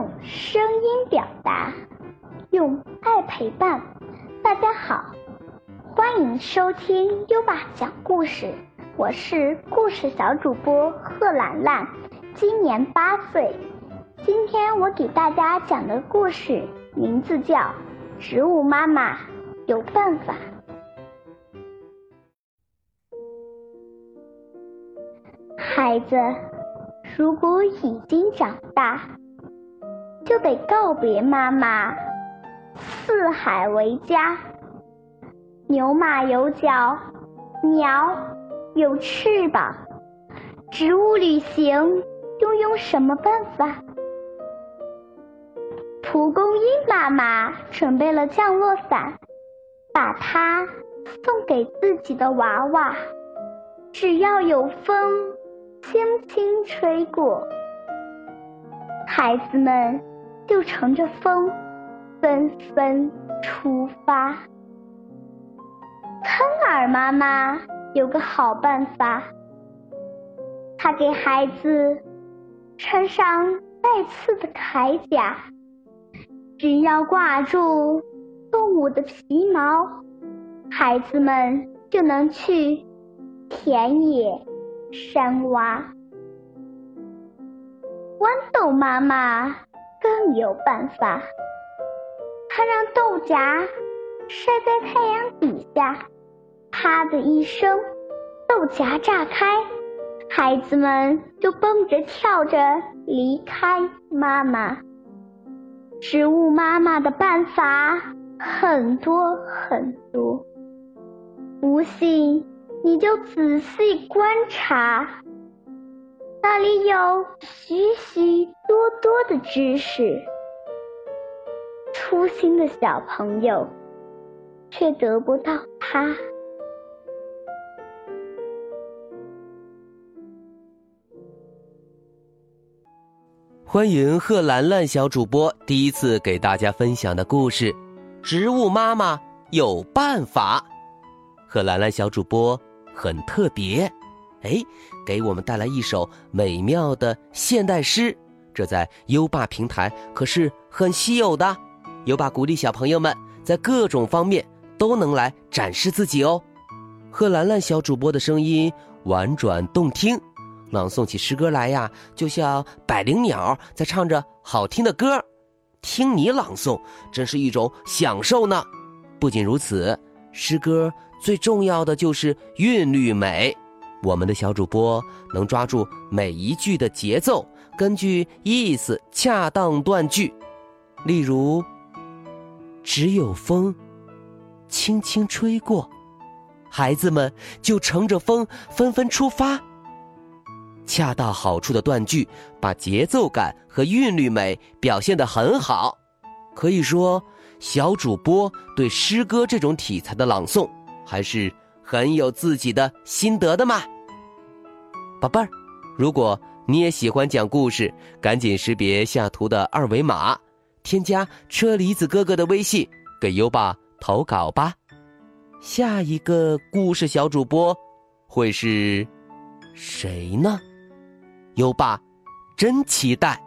用声音表达，用爱陪伴。大家好，欢迎收听优爸讲故事，我是故事小主播贺兰兰，今年八岁。今天我给大家讲的故事名字叫《植物妈妈有办法》。孩子，如果已经长大，就得告别妈妈。四海为家，牛马有脚，鸟有翅膀，植物旅行又用什么办法？蒲公英妈妈准备了降落伞，把它送给自己的娃娃。只要有风轻轻吹过，孩子们就乘着风。纷纷出发。坑儿妈妈有个好办法，她给孩子穿上带刺的铠甲，只要挂住动物的皮毛，孩子们就能去田野山洼。豌豆妈妈更有办法。他让豆荚晒在太阳底下，啪的一声，豆荚炸开，孩子们就蹦着跳着离开妈妈。植物妈妈的办法很多很多，不信你就仔细观察，那里有许许多多的知识。粗心的小朋友，却得不到它。欢迎贺兰兰小主播第一次给大家分享的故事《植物妈妈有办法》。贺兰兰小主播很特别，哎，给我们带来一首美妙的现代诗，这在优爸平台可是很稀有的。优爸鼓励小朋友们在各种方面都能来展示自己哦。贺兰兰小主播的声音婉转动听，朗诵起诗歌来呀，就像百灵鸟在唱着好听的歌。听你朗诵，真是一种享受呢。不仅如此，诗歌最重要的就是韵律美。我们的小主播能抓住每一句的节奏，根据意思恰当断句。例如。只有风轻轻吹过，孩子们就乘着风纷纷出发。恰到好处的断句，把节奏感和韵律美表现得很好。可以说，小主播对诗歌这种题材的朗诵还是很有自己的心得的嘛。宝贝儿，如果你也喜欢讲故事，赶紧识别下图的二维码。添加车厘子哥哥的微信，给优爸投稿吧。下一个故事小主播会是谁呢？优爸真期待。